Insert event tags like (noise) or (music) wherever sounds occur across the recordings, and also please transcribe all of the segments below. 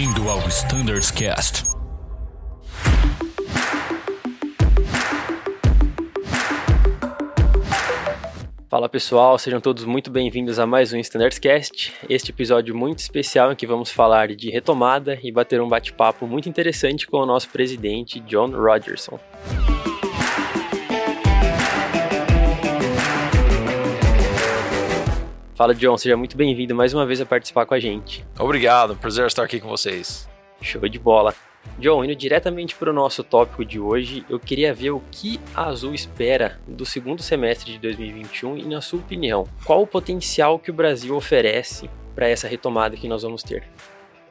Bem-vindo ao Standards Cast. Fala pessoal, sejam todos muito bem-vindos a mais um Standards Cast. Este episódio muito especial em que vamos falar de retomada e bater um bate-papo muito interessante com o nosso presidente John Rogerson. Fala, John, seja muito bem-vindo mais uma vez a participar com a gente. Obrigado, prazer estar aqui com vocês. Show de bola. John, indo diretamente para o nosso tópico de hoje, eu queria ver o que a Azul espera do segundo semestre de 2021 e, na sua opinião, qual o potencial que o Brasil oferece para essa retomada que nós vamos ter?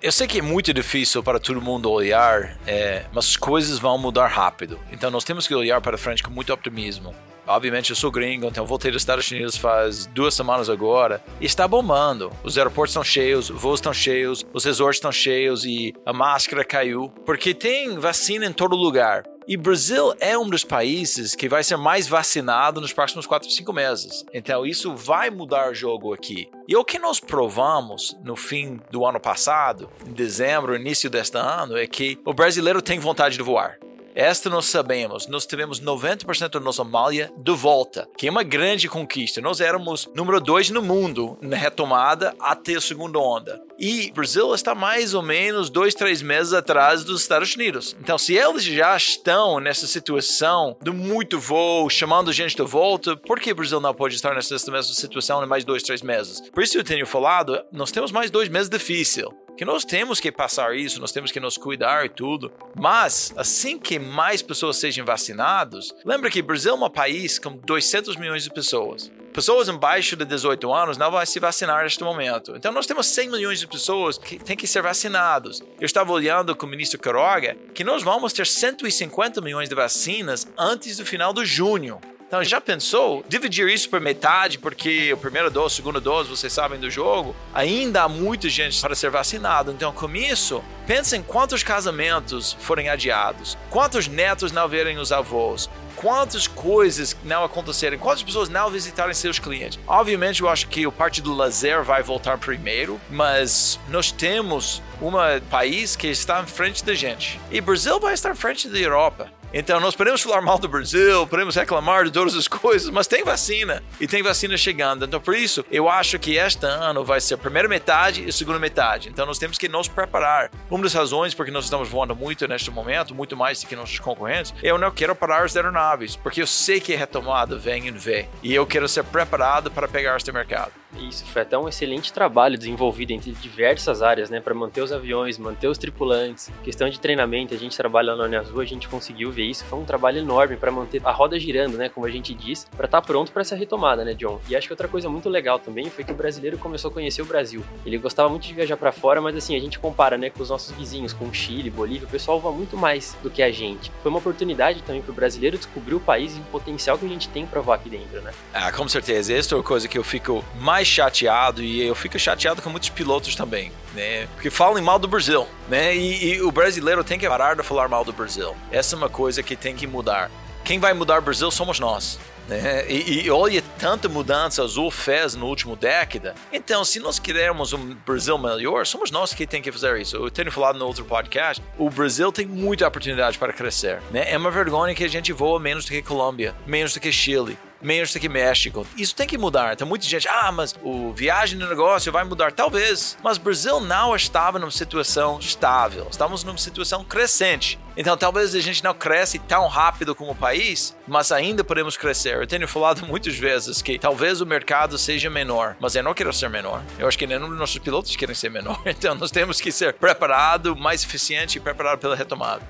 Eu sei que é muito difícil para todo mundo olhar, é, mas as coisas vão mudar rápido. Então nós temos que olhar para frente com muito optimismo. Obviamente eu sou gringo, então voltei dos Estados Unidos faz duas semanas agora. E está bombando. Os aeroportos estão cheios, os voos estão cheios, os resorts estão cheios e a máscara caiu. Porque tem vacina em todo lugar. E Brasil é um dos países que vai ser mais vacinado nos próximos 4, 5 meses. Então isso vai mudar o jogo aqui. E o que nós provamos no fim do ano passado, em dezembro, início deste ano, é que o brasileiro tem vontade de voar. Esta nós sabemos, nós tivemos 90% da nossa malha de volta, que é uma grande conquista. Nós éramos número dois no mundo na retomada até a segunda onda. E o Brasil está mais ou menos dois, três meses atrás dos Estados Unidos. Então, se eles já estão nessa situação de muito voo, chamando gente de volta, por que o Brasil não pode estar nessa mesma situação em mais dois, três meses? Por isso eu tenho falado, nós temos mais dois meses difícil que nós temos que passar isso, nós temos que nos cuidar e tudo. Mas, assim que mais pessoas sejam vacinadas, lembra que Brasil é um país com 200 milhões de pessoas. Pessoas abaixo de 18 anos não vão se vacinar neste momento. Então, nós temos 100 milhões de pessoas que têm que ser vacinados. Eu estava olhando com o ministro Quiroga que nós vamos ter 150 milhões de vacinas antes do final de junho. Então, já pensou dividir isso por metade, porque o primeiro dose, o segundo dose, vocês sabem do jogo, ainda há muita gente para ser vacinado. Então, com isso, pensem quantos casamentos forem adiados, quantos netos não verem os avós, quantas coisas não acontecerem, quantas pessoas não visitarem seus clientes. Obviamente, eu acho que o parte do lazer vai voltar primeiro, mas nós temos um país que está em frente da gente. E Brasil vai estar em frente da Europa. Então, nós podemos falar mal do Brasil, podemos reclamar de todas as coisas, mas tem vacina e tem vacina chegando. Então, por isso, eu acho que este ano vai ser a primeira metade e a segunda metade. Então, nós temos que nos preparar. Uma das razões porque nós estamos voando muito neste momento, muito mais do que nossos concorrentes, eu não quero parar as aeronaves, porque eu sei que a retomada vem em V e eu quero ser preparado para pegar este mercado. Isso, foi até um excelente trabalho desenvolvido entre diversas áreas, né, para manter os aviões, manter os tripulantes. Questão de treinamento, a gente trabalha lá no Azul, a gente conseguiu isso, foi um trabalho enorme para manter a roda girando, né, como a gente diz, para estar tá pronto para essa retomada, né, John? E acho que outra coisa muito legal também foi que o brasileiro começou a conhecer o Brasil. Ele gostava muito de viajar para fora, mas assim, a gente compara, né, com os nossos vizinhos, com o Chile, Bolívia, o pessoal voa muito mais do que a gente. Foi uma oportunidade também para o brasileiro descobrir o país e o potencial que a gente tem para voar aqui dentro, né? Ah, com certeza. Essa é uma coisa que eu fico mais chateado e eu fico chateado com muitos pilotos também, né? Porque falam mal do Brasil, né? E, e, o brasileiro tem que parar de falar mal do Brasil. Essa é uma coisa que tem que mudar. Quem vai mudar o Brasil somos nós. Né? E, e, olha tanta mudança Azul fez no último década. Então, se nós queremos um Brasil melhor, somos nós que tem que fazer isso. Eu tenho falado no outro podcast, o Brasil tem muita oportunidade para crescer. Né? É uma vergonha que a gente voa menos do que Colômbia, menos do que Chile menos que México. Isso tem que mudar. Tem muita gente, ah, mas o viagem no negócio vai mudar. Talvez. Mas Brasil não estava numa situação estável. Estamos numa situação crescente. Então talvez a gente não cresce tão rápido como o país, mas ainda podemos crescer. Eu tenho falado muitas vezes que talvez o mercado seja menor, mas eu não quero ser menor. Eu acho que nenhum dos nossos pilotos querem ser menor. (laughs) Então nós temos que ser preparado, mais eficiente e preparado pela retomada.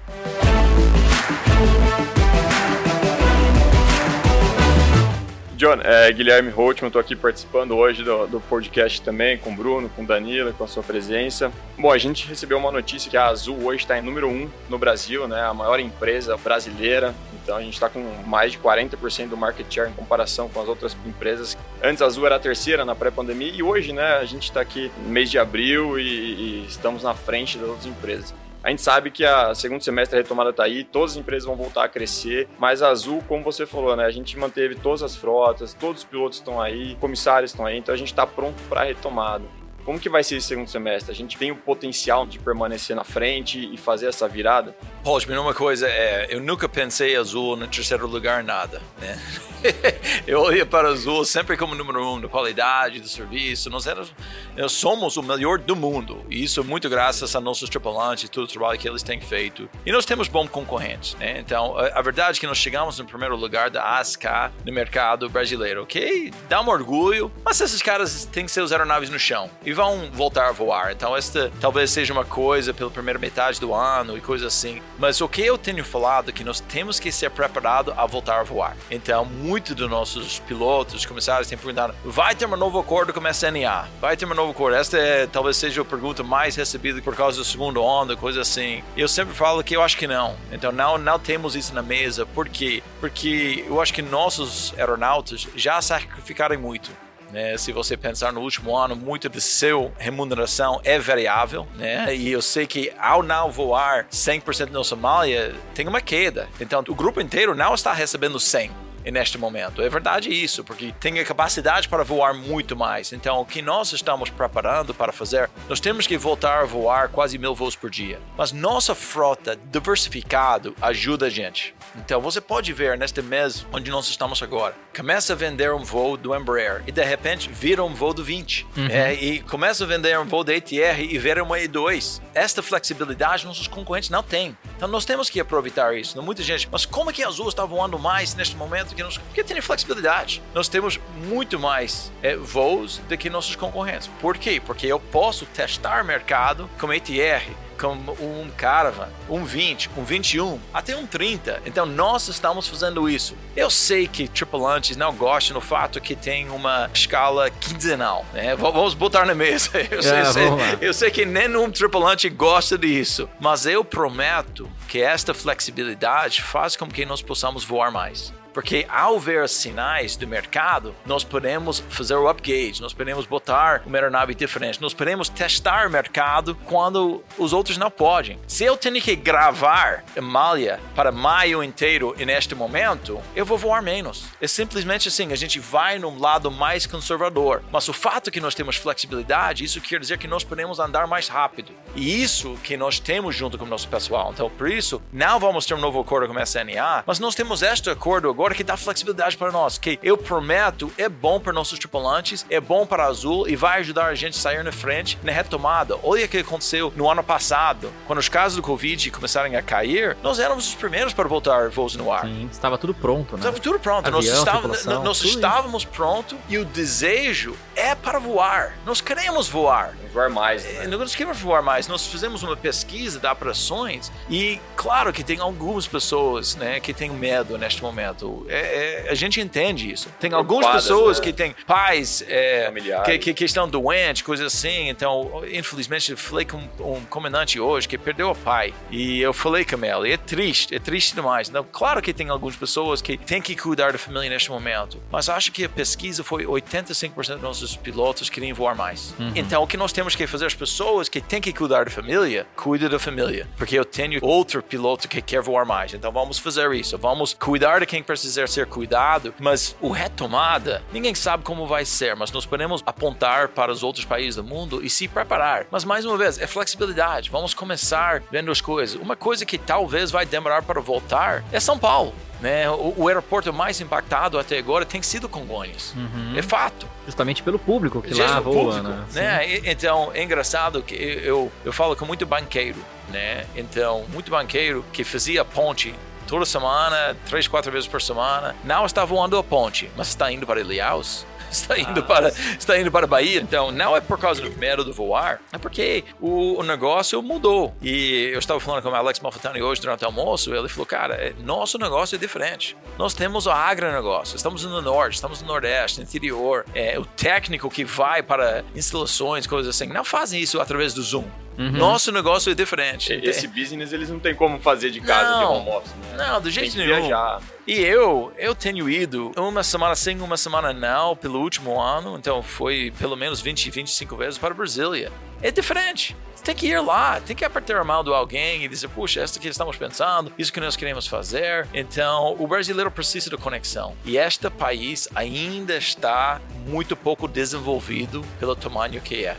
John, é Guilherme Holtman, estou aqui participando hoje do, do, podcast também com o Bruno, com o Danilo, com a sua presença. Bom, a gente recebeu uma notícia que a Azul hoje está em número 1 um no Brasil, né, a maior empresa brasileira. Então a gente está com mais de 40% do market share em comparação com as outras empresas. Antes a Azul era a terceira na pré-pandemia e hoje né, a gente está aqui no mês de abril e, e estamos na frente das outras empresas. A gente sabe que a segundo semestre a retomada está aí, todas as empresas vão voltar a crescer, mas a Azul, como você falou, né, a gente manteve todas as frotas, todos os pilotos estão aí, comissários estão aí, então a gente está pronto para a retomada. Como que vai ser esse segundo semestre? A gente tem o potencial de permanecer na frente e fazer essa virada? Roger, uma coisa é, eu nunca pensei Azul no terceiro lugar nada, né? (laughs) eu olhei para Azul sempre como número um da qualidade do serviço. Nós, éramos, nós somos o melhor do mundo. E isso é muito graças a nossos tripulantes e todo o trabalho que eles têm feito. E nós temos bons concorrentes, né? Então, a, a verdade é que nós chegamos no primeiro lugar da ASK no mercado brasileiro, ok? Dá um orgulho, mas esses caras têm seus aeronaves no chão e vão voltar a voar. Então, esta talvez seja uma coisa pela primeira metade do ano e coisa assim. Mas o que eu tenho falado é que nós temos que ser preparados a voltar a voar. Então, muito dos nossos pilotos, comissários, têm perguntado: vai ter um novo acordo com a SNA? Vai ter um novo acordo? Esta é, talvez seja a pergunta mais recebida por causa do segundo onda, coisa assim. Eu sempre falo que eu acho que não. Então, não, não temos isso na mesa. Por quê? Porque eu acho que nossos aeronautas já sacrificaram muito. Né? Se você pensar no último ano, muito de seu remuneração é variável, né? E eu sei que ao não voar 100% na Somália, tem uma queda. Então, o grupo inteiro não está recebendo 100 neste momento. É verdade isso, porque tem a capacidade para voar muito mais. Então, o que nós estamos preparando para fazer, nós temos que voltar a voar quase mil voos por dia. Mas nossa frota diversificado ajuda a gente. Então, você pode ver neste mês onde nós estamos agora, começa a vender um voo do Embraer e de repente vira um voo do 20. Uhum. É, e começa a vender um voo da ATR e vira uma E2. Esta flexibilidade nossos concorrentes não têm. Então, nós temos que aproveitar isso. Não muita gente, mas como é que Azul está voando mais neste momento? que nós, porque tem flexibilidade. Nós temos muito mais é, voos do que nossos concorrentes. Por quê? Porque eu posso testar mercado com com um Caravan, um 20, um 21, até um 30. Então nós estamos fazendo isso. Eu sei que tripulantes não gostam do fato que tem uma escala quinzenal, né? Vamos botar na mesa. (laughs) Eu, sei, é, sei, eu sei que nenhum tripulante gosta disso, mas eu prometo que esta flexibilidade faz com que nós possamos voar mais. Porque ao ver sinais do mercado, nós podemos fazer o upgrade, nós podemos botar uma aeronave diferente, nós podemos testar o mercado quando os outros não podem. Se eu tenho que gravar malha para maio inteiro e neste momento, eu vou voar menos. É simplesmente assim, a gente vai num lado mais conservador. Mas o fato que nós temos flexibilidade, isso quer dizer que nós podemos andar mais rápido. E isso que nós temos junto com o nosso pessoal. Então, por isso, não vamos ter um novo acordo com a SNA, mas nós temos este acordo agora que dá flexibilidade para nós, que eu prometo é bom para nossos tripulantes, é bom para a Azul e vai ajudar a gente a sair na frente na retomada. Olha o que aconteceu no ano passado, quando os casos do Covid começaram a cair, nós éramos os primeiros para voltar voos no ar. Sim, estava tudo pronto, né? Estava tudo pronto. Avião, nós, estávamos, nós estávamos pronto e o desejo é para voar. Nós queremos voar. Voar mais. Né? É, nós queremos voar mais. Nós fizemos uma pesquisa de operações e, claro, que tem algumas pessoas né, que têm medo neste momento é, é, a gente entende isso. Tem algumas pessoas né? que têm pais é, que, que, que, estão doentes, coisas assim. Então, infelizmente, eu falei com um comandante hoje que perdeu o pai. E eu falei com ela. E é triste, é triste demais. Então, claro que tem algumas pessoas que têm que cuidar da família neste momento. Mas acho que a pesquisa foi 85% dos nossos pilotos queriam voar mais. Uhum. Então, o que nós temos que fazer? As pessoas que têm que cuidar da família, cuida da família. Porque eu tenho outro piloto que quer voar mais. Então, vamos fazer isso. Vamos cuidar de quem precisa precisa ser cuidado, mas o retomada, ninguém sabe como vai ser, mas nós podemos apontar para os outros países do mundo e se preparar. Mas mais uma vez, é flexibilidade. Vamos começar vendo as coisas. Uma coisa que talvez vai demorar para voltar é São Paulo. Né? O, o, aeroporto mais impactado até agora tem sido Congonhas. Uhum. É fato. Justamente pelo público que lá voa, público, né? né? Então, é engraçado que eu, eu falo com muito banqueiro, né? Então, muito banqueiro que fazia ponte toda semana, três, quatro vezes por semana. Não está voando a ponte, mas está indo para Ilhéus, (laughs) está indo ah, para está indo para a Bahia. Então, não é por causa do medo de voar, é porque o, o, negócio mudou. E eu estava falando com o Alex Malfitani hoje durante o almoço, ele falou, cara, é, nosso negócio é diferente. Nós temos o agronegócio, estamos no norte, estamos no nordeste, no interior. É, o técnico que vai para instalações, coisas assim, não fazem isso através do Zoom. Uhum. Nosso negócio é diferente. Esse business eles não tem como fazer de casa, não, de home office, né? Não, do jeito nenhum. Viajar. E eu, eu tenho ido uma semana sim, uma semana não, pelo último ano, então foi pelo menos 20, 25 vezes para Brasília. É diferente. Tem que ir lá, tem que apertar a mão de alguém e dizer, puxa, isso que estamos pensando, isso que nós queremos fazer. Então, o brasileiro precisa de conexão. E este país ainda está muito pouco desenvolvido pelo tamanho que é.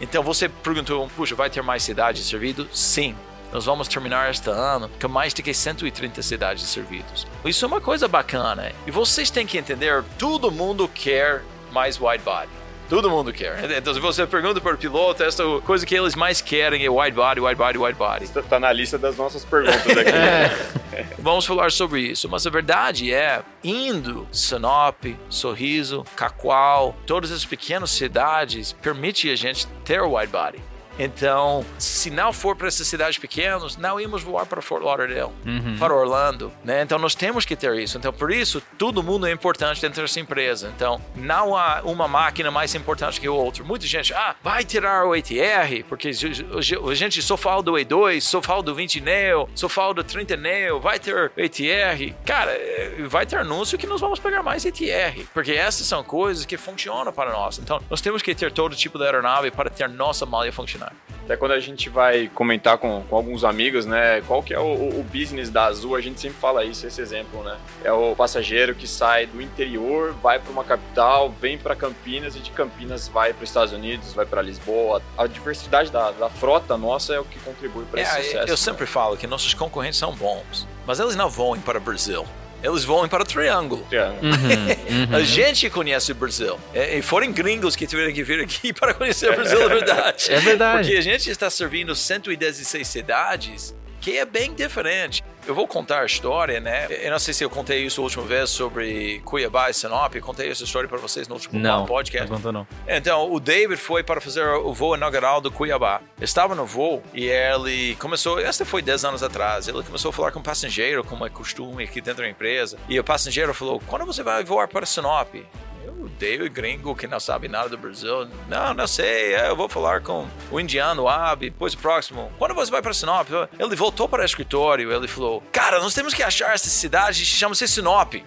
Então você perguntou, puxa, vai ter mais cidades servidas? Sim. Nós vamos terminar este ano com mais de que 130 cidades servidas. Isso é uma coisa bacana. E vocês têm que entender, todo mundo quer mais wide body. Todo mundo quer. Então, se você pergunta para o piloto, essa coisa que eles mais querem é wide body, wide body, wide body. Está tá na lista das nossas perguntas aqui. (laughs) é. (laughs) Vamos falar sobre isso. Mas a verdade é, indo Sinop, Sorriso, Cacoal, todas as pequenas cidades, permite a gente ter wide body. Então, se não for para essas cidades pequenas, não íamos voar para Fort Lauderdale, uhum. para Orlando, né? Então, nós temos que ter isso. Então, por isso, todo mundo é importante dentro dessa empresa. Então, não há uma máquina mais importante que o outro. Muita gente, ah, vai tirar o ATR, porque a gente só fala do E2, só fala do 20 Neo, só fala do 30 Neo, vai ter ATR. Cara, eh, vai ter anúncio que nós vamos pegar mais ATR, porque essas são coisas que funcionam para nós. Então, nós temos que ter todo tipo de aeronave para ter nossa malha Até quando a gente vai comentar com, com alguns amigos, né, qual que é o, o, business da Azul, a gente sempre fala isso, esse exemplo, né? É o passageiro que sai do interior, vai para uma capital, vem para Campinas e de Campinas vai para os Estados Unidos, vai para Lisboa. A diversidade da, da, frota nossa é o que contribui para é, esse sucesso. Eu né? sempre falo que nossos concorrentes são bons, mas eles não vão para o Brasil eles vão para o Triângulo. Uhum, uhum. A gente conhece o Brasil. É, e foram gringos que tiveram que vir aqui (laughs) para conhecer o Brasil, é verdade. É verdade. Porque a gente está servindo 116 cidades que é bem diferente. Eu vou contar a história, né? Eu não sei se eu contei isso a última vez sobre Cuiabá e Sinop. Eu contei essa história para vocês no último não, podcast. Não, contou não. Então, o David foi para fazer o voo inaugural do Cuiabá. Estava no voo e ele começou... Essa foi 10 anos atrás. Ele começou a falar com o passageiro, como é costume aqui dentro da empresa. E o passageiro falou, quando você vai voar para Sinop? Odeio gringo que não sabe nada do Brasil. Não, não sei, é, eu vou falar com o indiano, o Abi, depois o próximo. Quando você vai para Sinop? Ele voltou para o escritório, ele falou, cara, nós temos que achar essa cidade, chama-se Sinop. então,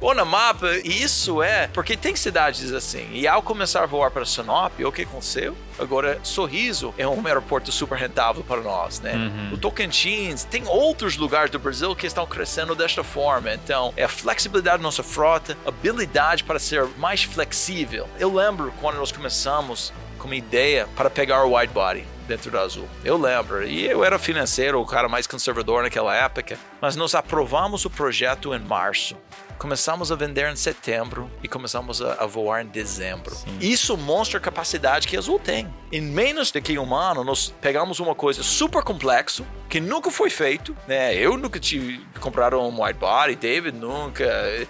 vou no mapa, e isso é, porque tem cidades assim. E ao começar a voar para Sinop, o que aconteceu? Agora, Sorriso é um aeroporto super rentável para nós, né? Uhum. O Tocantins, tem outros lugares do Brasil que estão crescendo desta forma. Então, é a flexibilidade da nossa frota, habilidade para ser mais flexível. Eu lembro quando nós começamos com uma ideia para pegar o wide body dentro do Azul. Eu lembro. E eu era financeiro, o cara mais conservador naquela época. Mas nós aprovamos o projeto em março. Começamos a vender em setembro e começamos a, a voar em dezembro. Sim. Isso mostra a capacidade que a Azul tem. Em menos de que um ano, nós pegamos uma coisa super complexo que nunca foi feito, né? Eu nunca tive comprado um white body, David nunca,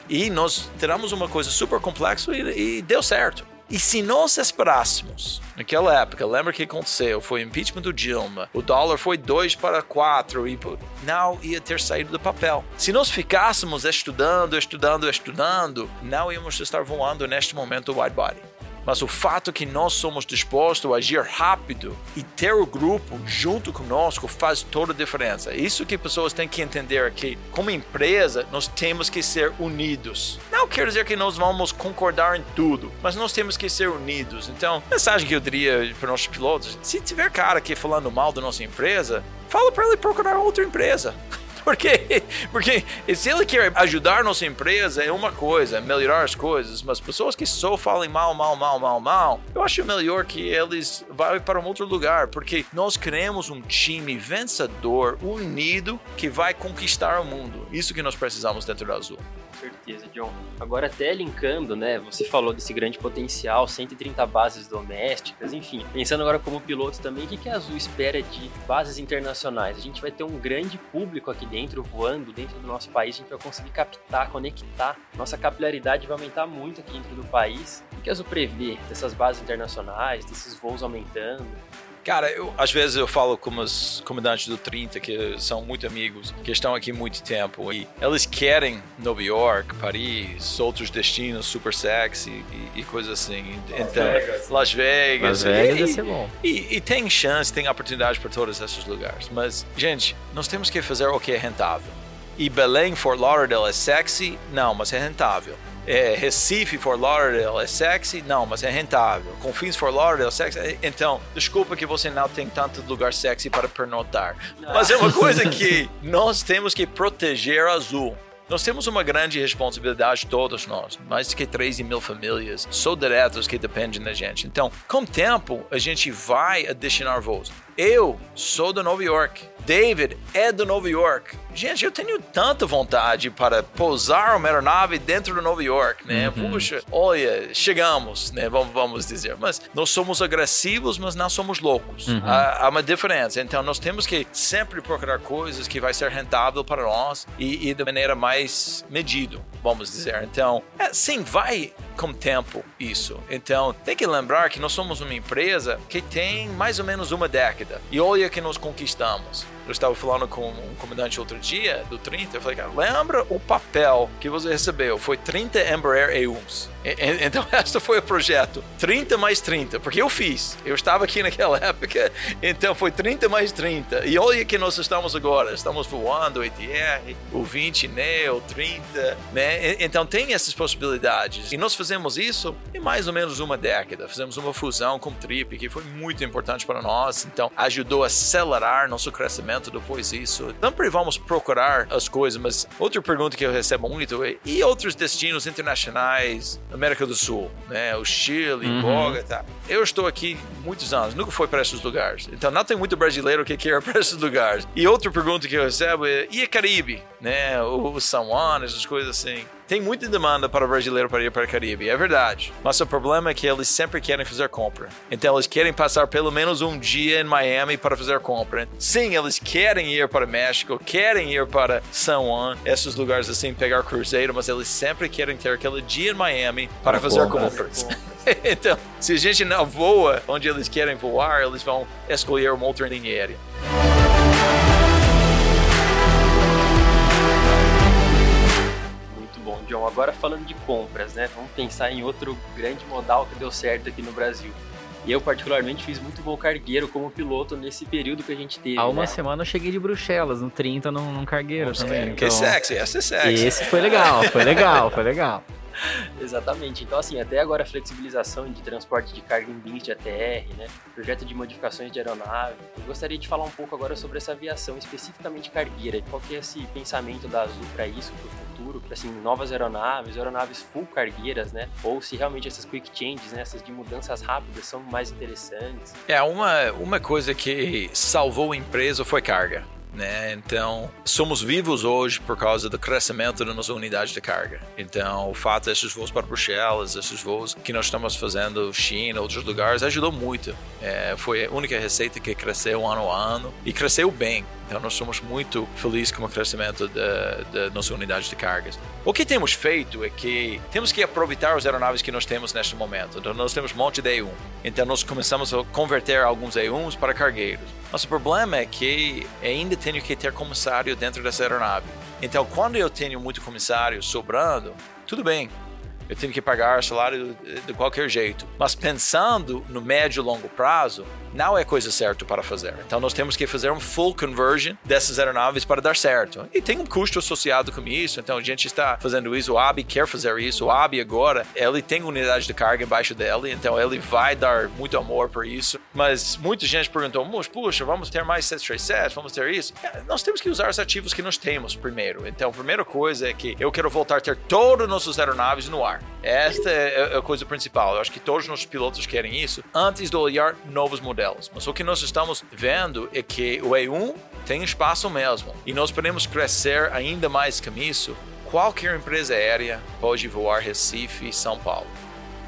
e nós tiramos uma coisa super complexa e, e deu certo. E se nós esperássemos, naquela época, lembra o que aconteceu? Foi o impeachment do Dilma, o dólar foi 2 para 4 e não ia ter saído do papel. Se nós ficássemos estudando, estudando, estudando, não íamos estar voando neste momento o wide body mas o fato que nós somos dispostos a agir rápido e ter o grupo junto conosco faz toda a diferença. Isso que pessoas têm que entender aqui. Como empresa, nós temos que ser unidos. Não quer dizer que nós vamos concordar em tudo, mas nós temos que ser unidos. Então, mensagem que eu diria para nossos pilotos: se tiver cara aqui falando mal da nossa empresa, fala para ele procurar outra empresa. (laughs) Porque, porque se ele quer ajudar nossa empresa, é uma coisa, melhorar as coisas, mas pessoas que só falam mal, mal, mal, mal, mal, eu acho melhor que eles vão para um outro lugar, porque nós queremos um time vencedor, unido, que vai conquistar o mundo. Isso que nós precisamos dentro do Azul certeza, John. Agora, até linkando, né? Você falou desse grande potencial, 130 bases domésticas, enfim. Pensando agora como piloto também, o que a Azul espera de bases internacionais? A gente vai ter um grande público aqui dentro, voando dentro do nosso país, a gente vai conseguir captar, conectar. Nossa capilaridade vai aumentar muito aqui dentro do país. O que a Azul prevê dessas bases internacionais, desses voos aumentando? Cara, eu, às vezes eu falo com os comandantes do 30, que são muito amigos, que estão aqui há muito tempo, e eles querem Nova York, Paris, outros destinos super sexy e, e coisas assim. Las então, Vegas. Las Vegas. Las Vegas ia ser bom. E, e, tem chance, tem oportunidade para todos esses lugares. Mas, gente, nós temos que fazer o que é rentável. E Belém, Fort Lauderdale é sexy? Não, mas é rentável é, Recife for Lauderdale é sexy? Não, mas é rentável. Confins for Lauderdale é sexy? Então, desculpa que você não tem tanto lugar sexy para pernotar. Mas é uma coisa (laughs) que nós temos que proteger a Azul. nós temos uma grande responsabilidade, todos nós. Mais de que 13 mil famílias, só diretos que dependem da gente. Então, com o tempo, a gente vai adicionar voos. Eu sou de Nova York. David é de Nova York. Gente, eu tenho tanta vontade para pousar uma aeronave dentro de Nova York, né? Uhum. Puxa, olha, chegamos, né? Vamos, vamos dizer. Mas nós somos agressivos, mas não somos loucos. Uhum. Há, há, uma diferença. Então, nós temos que sempre procurar coisas que vai ser rentável para nós e, e de maneira mais medida, vamos dizer. Então, é, sim, vai com tempo isso. Então, tem que lembrar que nós somos uma empresa que tem mais ou menos uma década. E olha que nós conquistamos. Eu estava falando com um comandante outro dia, do 30, eu falei, cara, lembra o papel que você recebeu? Foi 30 Embraer E1s. Então, esse foi o projeto. 30 mais 30, porque eu fiz. Eu estava aqui naquela (laughs) época, então foi 30 mais 30. E olha que nós estamos agora. Estamos voando o ETR, o 20 Neo, 30, né? Então, tem essas possibilidades. E nós fizemos isso em mais ou menos uma década. Fizemos uma fusão com o Trip, que foi muito importante para nós. Então, ajudou a acelerar nosso crescimento depois disso. Sempre vamos procurar as coisas, mas outra pergunta que eu recebo muito é: e outros destinos internacionais? América do Sul, né? O Chile, uhum. Bogotá. Eu estou aqui muitos anos, nunca fui para esses lugares. Então não tem muito brasileiro que queira (laughs) para esses lugares. E outra pergunta que eu recebo é: e a Caribe, né? O São Juan, essas coisas assim. Tem muita demanda para o brasileiro para ir para o Caribe, é verdade. Mas o problema é que eles sempre querem fazer compra. Então eles querem passar pelo menos um dia em Miami para fazer compra. Sim, eles querem ir para México, querem ir para São Juan, esses lugares assim, pegar cruzeiro, mas eles sempre querem ter aquele dia em Miami para, para fazer compras. compras. (laughs) então, se a gente não voa onde eles querem voar, eles vão escolher uma outra linha aérea. John. Agora falando de compras, né? Vamos pensar em outro grande modal que deu certo aqui no Brasil. E eu, particularmente, fiz muito voo cargueiro como piloto nesse período que a gente teve. Há uma né? semana eu cheguei de Bruxelas, no 30, num, num cargueiro Nossa, também. Que então... sexy, essa é sexy. Esse foi legal, foi legal, foi legal. (laughs) Exatamente. Então, assim, até agora a flexibilização de transporte de carga em bins de ATR, né? Projeto de modificações de aeronave. Eu gostaria de falar um pouco agora sobre essa aviação, especificamente cargueira. Qual que é esse pensamento da Azul para isso, para o futuro? Assim, novas aeronaves, aeronaves full cargueiras, né? Ou se realmente essas quick changes, né? Essas de mudanças rápidas são mais interessantes. É, uma, uma coisa que salvou a empresa foi carga. Né? Então, somos vivos hoje por causa do crescimento da nossa unidade de carga. Então, o fato desses voos para Bruxelas, esses voos que nós estamos fazendo China, outros lugares, ajudou muito. É, foi a única receita que cresceu ano a ano e cresceu bem. Então, nós somos muito felizes com o crescimento da, nossa unidade de cargas. O que temos feito é que temos que aproveitar as aeronaves que nós temos neste momento. Então, nós temos um monte de E1. Então, nós começamos a converter alguns E1s para cargueiros. Nosso problema é que ainda tenho que ter comissário dentro dessa aeronave. Então, quando eu tenho muito comissário sobrando, tudo bem, eu tenho que pagar salário de qualquer jeito. Mas pensando no médio e longo prazo, não é coisa certa para fazer. Então nós temos que fazer um full conversion dessas aeronaves para dar certo. E tem um custo associado com isso, então a gente está fazendo isso, o ABI quer fazer isso, o ABI agora, ele tem unidade de carga embaixo dele, então ele vai dar muito amor por isso. Mas muita gente perguntou, puxa, vamos ter mais 737, vamos ter isso. É, nós temos que usar os ativos que nós temos primeiro. Então a primeira coisa é que eu quero voltar a ter todas as nossas aeronaves no ar. Esta é a coisa principal. Eu acho que todos os nossos pilotos querem isso antes de olhar novos modelos. Mas o que nós estamos vendo é que o E1 tem espaço mesmo. E nós podemos crescer ainda mais com isso. Qualquer empresa aérea pode voar Recife e São Paulo,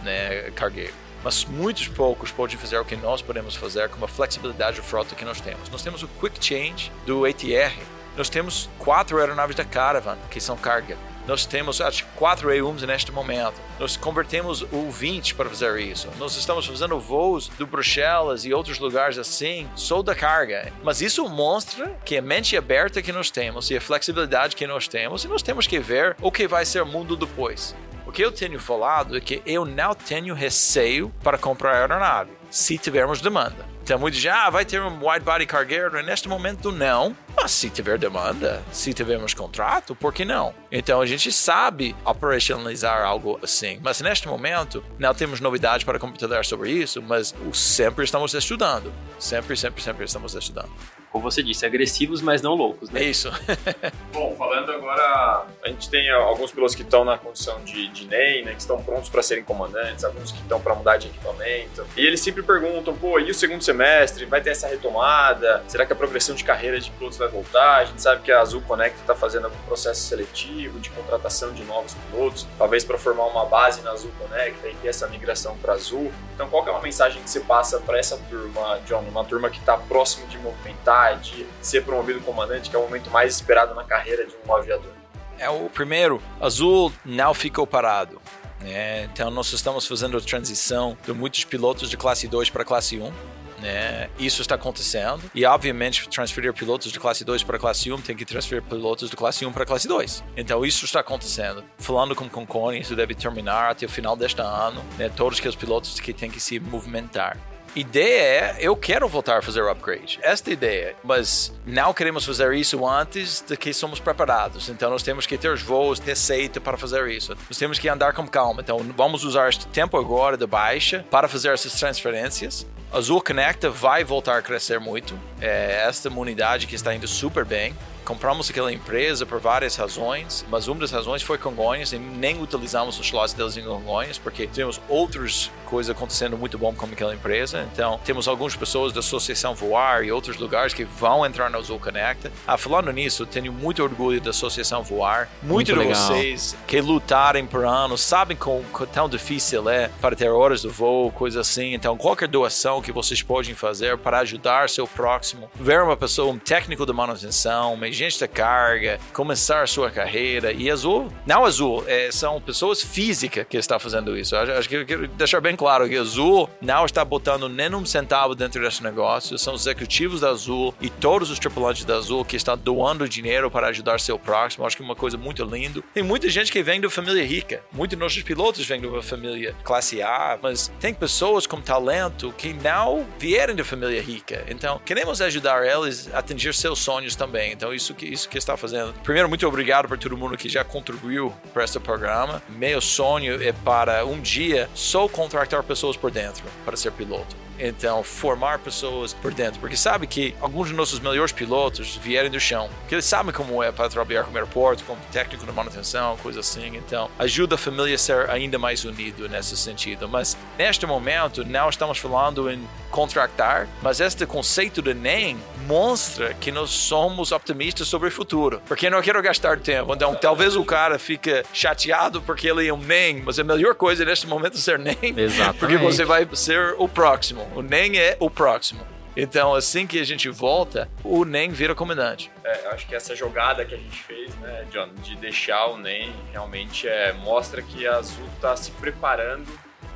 né, cargueiro. Mas muitos poucos podem fazer o que nós podemos fazer com a flexibilidade de frota que nós temos. Nós temos o Quick Change do ATR. Nós temos quatro aeronaves da Caravan que são carga. Nós temos acho, quatro E1s neste momento. Nós convertemos o 20 para fazer isso. Nós estamos fazendo voos do Bruxelas e outros lugares assim, só da carga. Mas isso mostra que a mente aberta que nós temos e a flexibilidade que nós temos, e nós temos que ver o que vai ser o mundo depois. O que eu tenho falado é que eu não tenho receio para comprar aeronave, se tivermos demanda. Então, muitos dizem, ah, vai ter um wide body cargueiro. Neste momento, não. Mas se tiver demanda, se tivermos contrato, por que não? Então, a gente sabe operacionalizar algo assim. Mas neste momento, não temos novidade para compartilhar sobre isso, mas sempre estamos estudando. Sempre, sempre, sempre estamos estudando. Como você disse, agressivos, mas não loucos, É né? isso. (laughs) Bom, falando agora, a gente tem alguns pilotos que estão na condição de, de NEM, né, que estão prontos para serem comandantes, alguns que estão para mudar de equipamento. E eles sempre perguntam, pô, e o segundo semestre? Vai ter essa retomada? Será que a progressão de carreira de pilotos vai voltar? A gente sabe que a Azul Connect está fazendo algum processo seletivo de contratação de novos pilotos, talvez para formar uma base na Azul Connect e ter essa migração para Azul. Então, qual que é uma mensagem que você passa para essa turma, John? Uma turma que está próximo de movimentar, de ser promovido comandante, que é o momento mais esperado na carreira de um aviador? É o primeiro, Azul não ficou parado. né? então nós estamos fazendo a transição de muitos pilotos de classe 2 para classe 1. né? Isso está acontecendo. E, obviamente, transferir pilotos de classe 2 para classe 1 tem que transferir pilotos de classe 1 para classe 2. Então, isso está acontecendo. Falando com o Concone, isso deve terminar até o final deste ano. Né? Todos aqueles pilotos que têm que se movimentar. Ideia é, eu quero voltar a fazer o upgrade. Esta ideia. Mas não queremos fazer isso antes de que somos preparados. Então nós temos que ter os voos, receita para fazer isso. Nós temos que andar com calma. Então vamos usar este tempo agora de baixa para fazer essas transferências. Azul Connecta vai voltar a crescer muito. É esta unidade que está indo super bem. Compramos aquela empresa por várias razões, mas uma das razões foi Congonhas e nem utilizamos os slots deles em Congonhas porque temos outras coisas acontecendo muito bom com aquela empresa. Então, temos algumas pessoas da Associação Voar e outros lugares que vão entrar na Azul Connecta. Ah, falando nisso, tenho muito orgulho da Associação Voar. Muito, Muito de legal. vocês que lutarem por anos sabem quão, quão tão difícil é para ter horas do voo, coisa assim. Então, qualquer doação que vocês podem fazer para ajudar seu próximo, ver uma pessoa, um técnico de manutenção, um agente da carga, começar a sua carreira. E Azul, não Azul, é, são pessoas físicas que estão fazendo isso. Acho, que eu quero deixar bem claro que Azul não está botando nem um centavo dentro desse negócio. São os executivos da Azul e todos os tripulantes da Azul que estão doando dinheiro para ajudar seu próximo. Acho que é uma coisa muito linda. Tem muita gente que vem da família rica. Muitos de nossos pilotos vêm de uma família classe A, mas tem pessoas com talento que não vieram da família rica. Então, queremos ajudar eles a atingir seus sonhos também. Então, isso que isso que está fazendo. Primeiro, muito obrigado para todo mundo que já contribuiu para este programa. Meu sonho é para um dia só contratar pessoas por dentro para ser piloto. Então, formar pessoas por dentro. Porque sabe que alguns dos nossos melhores pilotos vieram do chão. Que eles sabem como é para trabalhar com aeroporto, como técnico de manutenção, coisa assim. Então, ajuda a família a ser ainda mais unido nesse sentido. Mas, neste momento, não estamos falando em contratar, mas este conceito de NEM mostra que nós somos optimistas sobre o futuro. Porque não quero gastar tempo. Então, talvez o cara fique chateado porque ele é um NEM, mas a melhor coisa neste momento é ser NEM. Exatamente. Porque você vai ser o próximo. O NEM é o próximo. Então, assim que a gente volta, o NEM vira comandante. É, acho que essa jogada que a gente fez, né, John, de deixar o NEM realmente é, mostra que a Azul está se preparando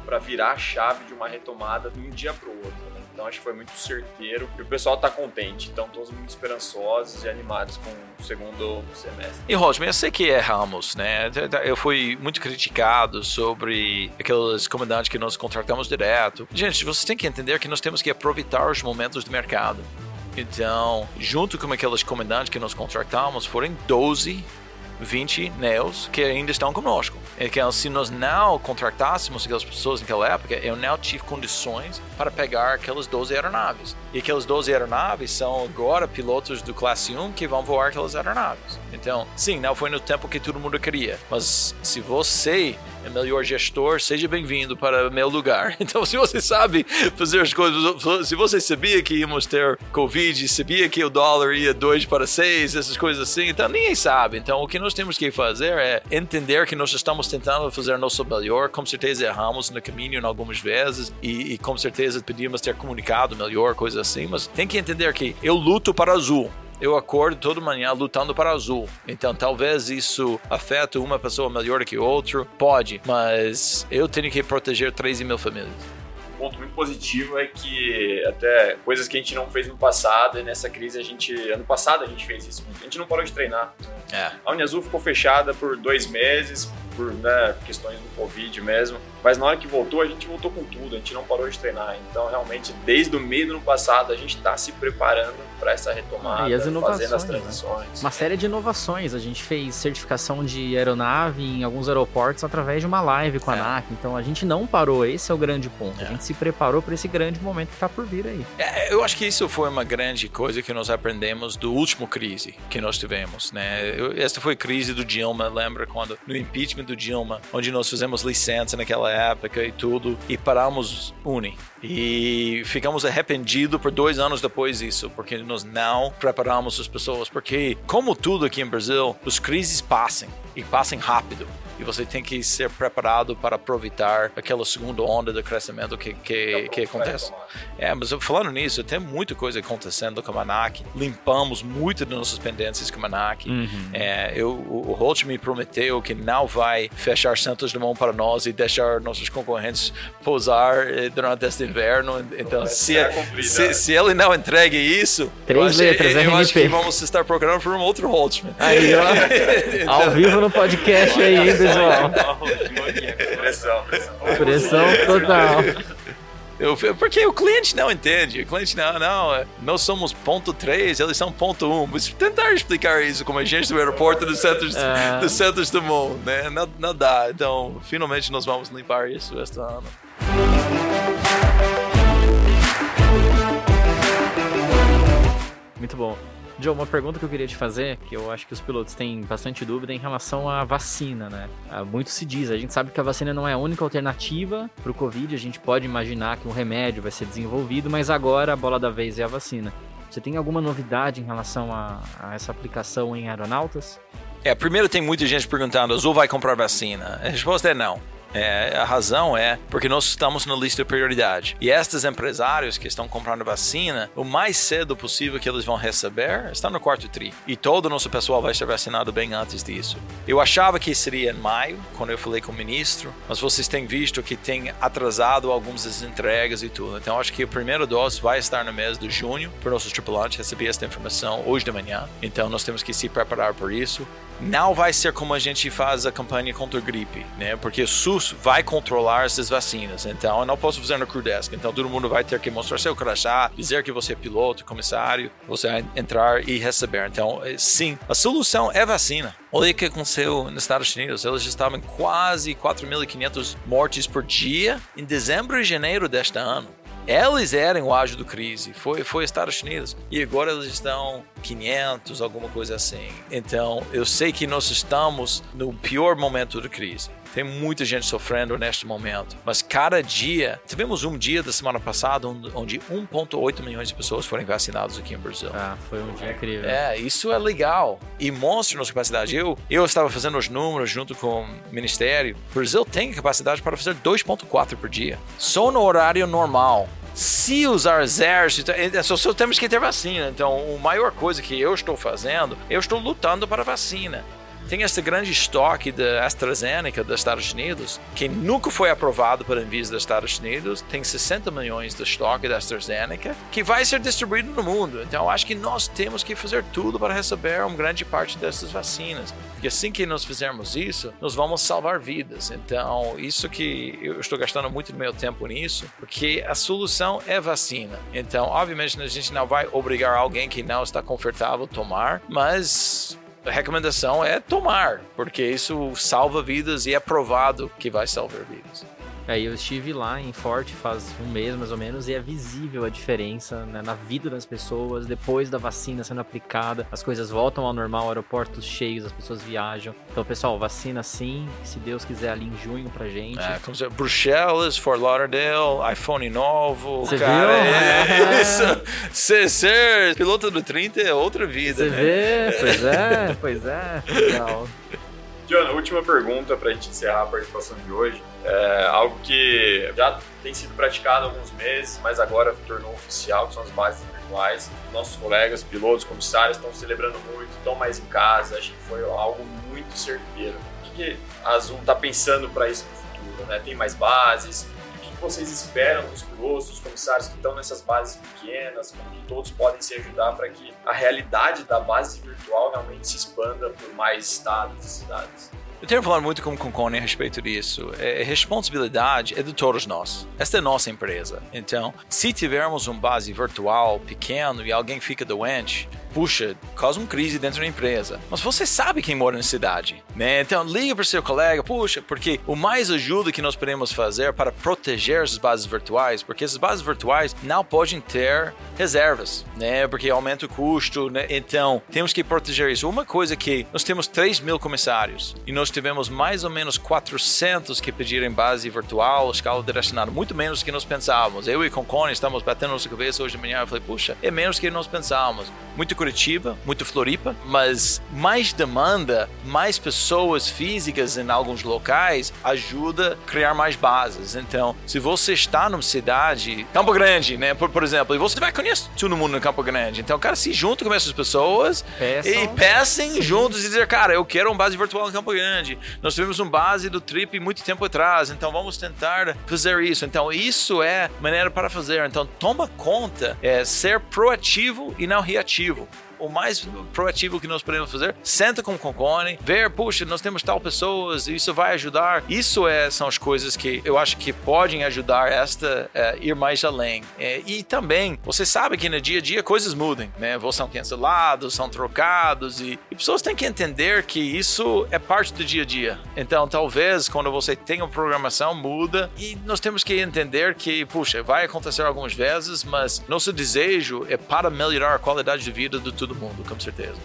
para virar a chave de uma retomada de um dia para o outro. Então acho que foi muito certeiro e o pessoal está contente. Então todos muito esperançosos e animados com o segundo semestre. E Rosman, eu sei que erramos, né? Eu fui muito criticado sobre aqueles comandantes que nós contratamos direto. Gente, vocês têm que entender que nós temos que aproveitar os momentos de mercado. Então, junto com aqueles comandantes que nós contratamos, foram 12 20 neos que ainda estão conosco. Então, se nós não contratássemos aquelas pessoas naquela época, eu não tive condições para pegar aquelas 12 aeronaves. E aquelas 12 aeronaves são agora pilotos do classe 1 que vão voar aquelas aeronaves. Então, sim, não foi no tempo que todo mundo queria. Mas se você é melhor gestor, seja bem-vindo para meu lugar. (laughs) Então, se você sabe fazer as coisas, se você sabia que íamos ter Covid, sabia que o dólar ia 2 para 6, essas coisas assim, então ninguém sabe. Então, o que nós temos que fazer é entender que nós estamos tentando fazer nosso melhor. Com certeza erramos no caminho em algumas vezes e, e com certeza podíamos ter comunicado melhor, coisa assim, mas tem que entender que eu luto para azul eu acordo toda manhã lutando para azul. Então talvez isso afete uma pessoa melhor que outra. Pode, mas eu tenho que proteger 13 mil famílias. Um ponto muito positivo é que até coisas que a gente não fez no passado e nessa crise a gente. Ano passado a gente fez isso. A gente não parou de treinar. É. A Uniazul ficou fechada por dois meses por né, questões do Covid mesmo. Mas na hora que voltou, a gente voltou com tudo, a gente não parou de treinar. Então, realmente, desde o meio do ano passado, a gente está se preparando para essa retomada, e as inovações, fazendo as né? transições. Uma série de inovações. A gente fez certificação de aeronave em alguns aeroportos através de uma live com a É. ANAC. Então a gente não parou, esse é o grande ponto. A É. gente se preparou para esse grande momento que está por vir aí. É, eu acho que isso foi uma grande coisa que nós aprendemos do último crise que nós tivemos, né? Eu- Esta foi a crise do Dilma, lembra quando no impeachment do Dilma, onde nós fizemos licença naquela época e tudo e paramos Uni e ficamos arrependidos por dois anos depois disso, porque nós não preparamos as pessoas, porque como tudo aqui em Brasil, as crises passam e passam rápido. E você tem que ser preparado para aproveitar aquela segunda onda de crescimento que, que, que acontece. É, mas falando nisso, tem muita coisa acontecendo com a Manac. Limpamos muito de nossas pendências com a Manac. É, eu, o Holt me prometeu que não vai fechar Santos Dumont para nós e deixar nossos concorrentes pousar eh, durante este inverno. Então, se, será cumprida. se, se ele não entregue isso, Três eu, acho, letras, eu acho que vamos estar procurando por um outro Holtzman. Aí, ó. (laughs) Ao vivo no podcast aí, hein, pessoal. (laughs) Pressão, pressão. Pressão total. Eu- porque o cliente não entende. O cliente não, não. é, Nós somos ponto 3, eles são ponto 1. Mas tentar explicar isso como agente do aeroporto do Santos, É. do Santos Dumont, né? Não, não dá. Então, finalmente nós vamos limpar isso este ano. Muito bom. Joe, uma pergunta que eu queria te fazer, que eu acho que os pilotos têm bastante dúvida em relação à vacina, né? Ah, Muito se diz, a gente sabe que a vacina não é a única alternativa para o Covid, a gente pode imaginar que um remédio vai ser desenvolvido, mas agora a bola da vez é a vacina. Você tem alguma novidade em relação a, a essa aplicação em aeronautas? É, primeiro tem muita gente perguntando, Azul vai comprar vacina? A resposta é não. É, a razão é porque nós estamos na lista de prioridade. E estes empresários que estão comprando vacina, o mais cedo possível que eles vão receber, está no quarto tri. E todo o nosso pessoal vai ser vacinado bem antes disso. Eu achava que seria em maio, quando eu falei com o ministro, mas vocês têm visto que tem atrasado algumas das entregas e tudo. Então acho que a primeira dose vai estar no mês de junho para nossos tripulantes receber esta informação hoje de manhã. Então nós temos que se preparar por isso não vai ser como a gente faz a campanha contra a gripe, né? Porque o SUS vai controlar essas vacinas. Então, eu não posso fazer no Crudesc. Então, todo mundo vai ter que mostrar seu crachá, dizer que você é piloto, comissário, você vai entrar e receber. Então, eh, sim, a solução é vacina. Olha o que aconteceu nos Estados Unidos. Eles estavam em quase 4.500 mortes por dia em dezembro e janeiro deste ano. Eles eram o ágio do crise, foi foi Estados Unidos e agora eles estão 500, alguma coisa assim. Então eu sei que nós estamos no pior momento da crise. Tem muita gente sofrendo neste momento, mas cada dia tivemos um dia da semana passada onde onde 1,8 milhões de pessoas foram vacinadas aqui em Brasil. Ah, foi um dia incrível. É, isso é legal e mostra nossa capacidade. Eu, eu estava fazendo os números junto com o Ministério. O Brasil tem capacidade para fazer 2,4 por dia, só no horário normal. Se usar exército, é, só, só temos que ter vacina. Então, a maior coisa que eu estou fazendo, eu estou lutando para a vacina. Tem esse grande estoque da AstraZeneca dos Estados Unidos, que nunca foi aprovado pela Anvisa dos Estados Unidos. Tem 60 milhões de estoque da AstraZeneca, que vai ser distribuído no mundo. Então, acho que nós temos que fazer tudo para receber uma grande parte dessas vacinas. Porque assim que nós fizermos isso, nós vamos salvar vidas. Então, isso que eu estou gastando muito do meu tempo nisso, porque a solução é vacina. Então, obviamente, a gente não vai obrigar alguém que não está confortável a tomar, mas a recomendação é tomar, porque isso salva vidas e é provado que vai salvar vidas. Aí eu estive lá em Forte faz um mês mais ou menos e é visível a diferença né, na vida das pessoas depois da vacina sendo aplicada. As coisas voltam ao normal, aeroportos cheios, as pessoas viajam. Então, pessoal, vacina sim, se Deus quiser ali em junho pra gente. É, como se, Bruxelas, Fort Lauderdale, iPhone novo, Você cara, viu? é isso. (laughs) Ser, ser piloto do 30 é outra vida, Você né? vê? Pois é, pois é. Legal. John, última pergunta para a gente encerrar a participação de hoje. É algo que já tem sido praticado há alguns meses, mas agora tornou oficial, que são as bases virtuais. Nossos colegas, pilotos, comissários estão celebrando muito, estão mais em casa. Acho que foi algo muito certeiro. O que, que a Azul está pensando para isso no futuro? Né? Tem mais bases? Vocês esperam dos pilotos, dos comissários que estão nessas bases pequenas? Como que todos podem se ajudar para que a realidade da base virtual realmente se expanda por mais estados e cidades? Eu tenho falado muito com o Concone a respeito disso. É, responsabilidade é de todos nós. Esta é a nossa empresa. Então, se tivermos um base virtual pequeno e alguém fica doente, puxa, causa uma crise dentro da empresa. Mas você sabe quem mora na cidade, né? Então liga para seu colega, puxa, porque o mais ajuda que nós podemos fazer para proteger as bases virtuais, porque essas bases virtuais não podem ter reservas, né? Porque aumenta o custo, né? Então temos que proteger isso. Uma coisa que nós temos 3 mil comissários e nós tivemos mais ou menos 400 que pediram base virtual, escala direcionada, muito menos do que nós pensávamos. Eu e com Cone estamos batendo nossa cabeça hoje de manhã. Eu falei, puxa, é menos do que nós pensávamos. Muito Curitiba, muito Floripa, mas mais demanda, mais pessoas físicas em alguns locais ajuda a criar mais bases. Então, se você está numa cidade, Campo Grande, né, por, por exemplo, e você vai conhecer todo mundo no Campo Grande, então, cara, se junta com essas pessoas Peçam. e peçam juntos e dizer, cara, eu quero uma base virtual no Campo Grande. Nós tivemos uma base do Trip muito tempo atrás, então vamos tentar fazer isso. Então, isso é maneira para fazer. Então, toma conta, é ser proativo e não reativo o mais proativo que nós podemos fazer, senta com o Concone, ver, puxa, nós temos tal pessoas, isso vai ajudar. Isso é, são as coisas que eu acho que podem ajudar esta é, ir mais além. É, e também, você sabe que no dia a dia coisas mudam, né? Voos são cancelados, são trocados e, e pessoas têm que entender que isso é parte do dia a dia. Então, talvez quando você tem uma programação muda e nós temos que entender que, puxa, vai acontecer algumas vezes, mas nosso desejo é para melhorar a qualidade de vida de todo mundo, com certeza.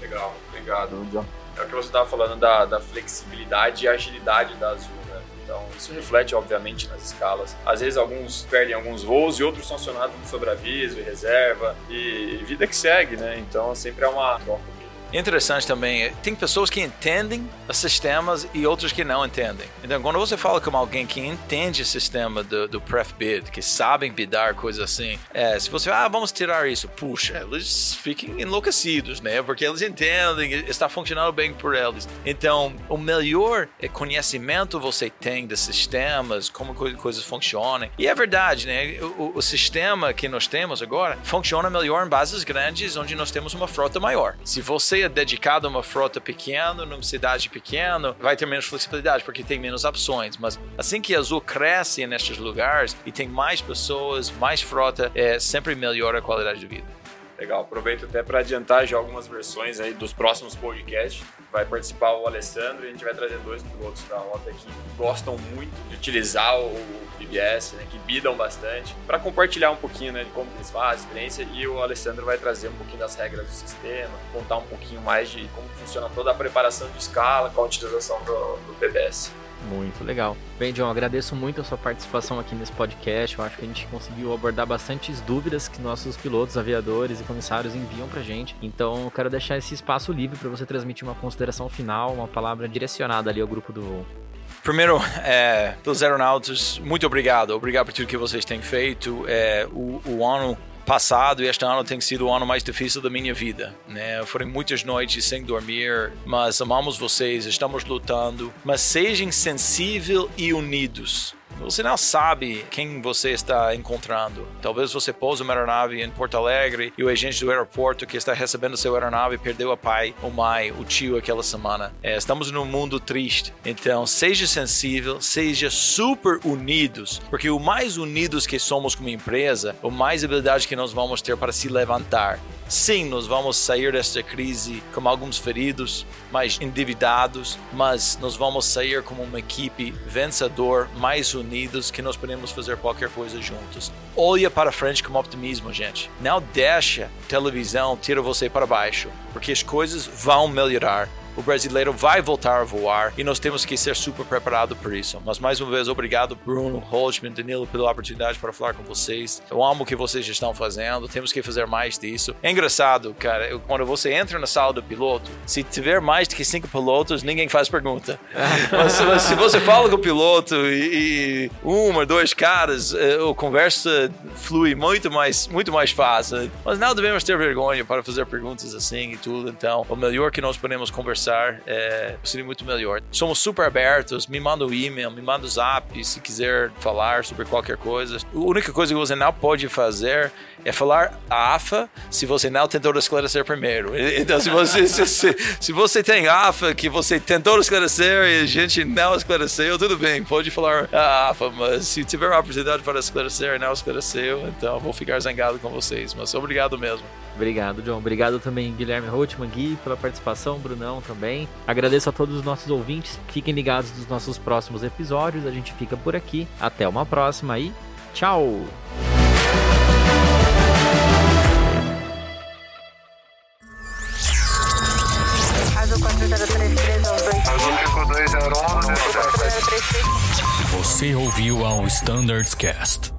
Legal, obrigado. É o que você estava falando da, da flexibilidade e agilidade da Azul, né? Então, isso reflete, obviamente, nas escalas. Às vezes, alguns perdem alguns voos e outros são acionados no sobreaviso e reserva. E vida que segue, né? Então, sempre é uma troca Interessante também, tem pessoas que entendem os sistemas e outras que não entendem. Então, quando você fala com alguém que entende o sistema do, do pref bid, que sabem bidar coisas assim, é, se você, ah, vamos tirar isso, puxa, eles ficam enlouquecidos, né? Porque eles entendem, está funcionando bem por eles. Então, o melhor conhecimento você tem dos sistemas, como coisas funcionam. E é verdade, né? O, o sistema que nós temos agora funciona melhor em bases grandes, onde nós temos uma frota maior. Se você dedicado a uma frota pequena, numa cidade pequena, vai ter menos flexibilidade, porque tem menos opções. Mas assim que a Azul cresce nestes lugares e tem mais pessoas, mais frota, é, sempre melhora a qualidade de vida. Legal, aproveito até para adiantar já algumas versões aí dos próximos podcasts. Vai participar o Alessandro e a gente vai trazer dois pilotos da rota que gostam muito de utilizar o PBS, né, que bidam bastante, para compartilhar um pouquinho né, de como eles fazem, experiência, e o Alessandro vai trazer um pouquinho das regras do sistema, contar um pouquinho mais de como funciona toda a preparação de escala com a utilização do, do PBS. Muito legal. Bem, John, agradeço muito a sua participação aqui nesse podcast. Eu acho que a gente conseguiu abordar bastantes dúvidas que nossos pilotos, aviadores e comissários enviam pra gente. Então, eu quero deixar esse espaço livre para você transmitir uma consideração final, uma palavra direcionada ali ao grupo do voo. Primeiro, é, pelos aeronautas, muito obrigado. Obrigado por tudo que vocês têm feito. É, o, o ano passado e este ano tem sido o ano mais difícil da minha vida, né? Foram muitas noites sem dormir, mas amamos vocês, estamos lutando, mas sejam sensíveis e unidos. Você não sabe quem você está encontrando. Talvez você pouse uma aeronave em Porto Alegre e o agente do aeroporto que está recebendo seu aeronave perdeu a pai, o mãe, o tio aquela semana. É, estamos num mundo triste. Então, seja sensível, seja super unidos, porque o mais unidos que somos como empresa, o mais habilidade que nós vamos ter para se levantar. Sim, nós vamos sair desta crise com alguns feridos, mais endividados, mas nós vamos sair como uma equipe vencedor, mais unidos, que nós podemos fazer qualquer coisa juntos. Olha para frente com optimismo, gente. Não deixa televisão tirar você para baixo, porque as coisas vão melhorar o brasileiro vai voltar a voar e nós temos que ser super preparados por isso. Mas mais uma vez, obrigado, Bruno, Holtzman, Danilo, pela oportunidade para falar com vocês. Eu amo o que vocês estão fazendo, temos que fazer mais disso. É engraçado, cara, quando você entra na sala do piloto, se tiver mais do que cinco pilotos, ninguém faz pergunta. (laughs) mas, se você fala com o piloto e, e uma, dois caras, eh, a conversa flui muito mais, muito mais fácil. Mas não devemos ter vergonha para fazer perguntas assim e tudo. Então, o melhor que nós podemos conversar conversar, é, seria muito melhor. Somos super abertos, me manda o um e-mail, me manda o zap, se quiser falar sobre qualquer coisa. A única coisa que você não pode fazer é falar AFA se você não tentou esclarecer primeiro. Então, se você, se, se, se, você tem AFA que você tentou esclarecer e a gente não esclareceu, tudo bem, pode falar AFA, mas se tiver a oportunidade para esclarecer e não esclareceu, então vou ficar zangado com vocês. Mas obrigado mesmo. Obrigado, John. Obrigado também, Guilherme Rothman, Gui, pela participação, Brunão também. Agradeço a todos os nossos ouvintes. Fiquem ligados nos nossos próximos episódios. A gente fica por aqui. Até uma próxima e tchau! Você ouviu ao Standards Cast.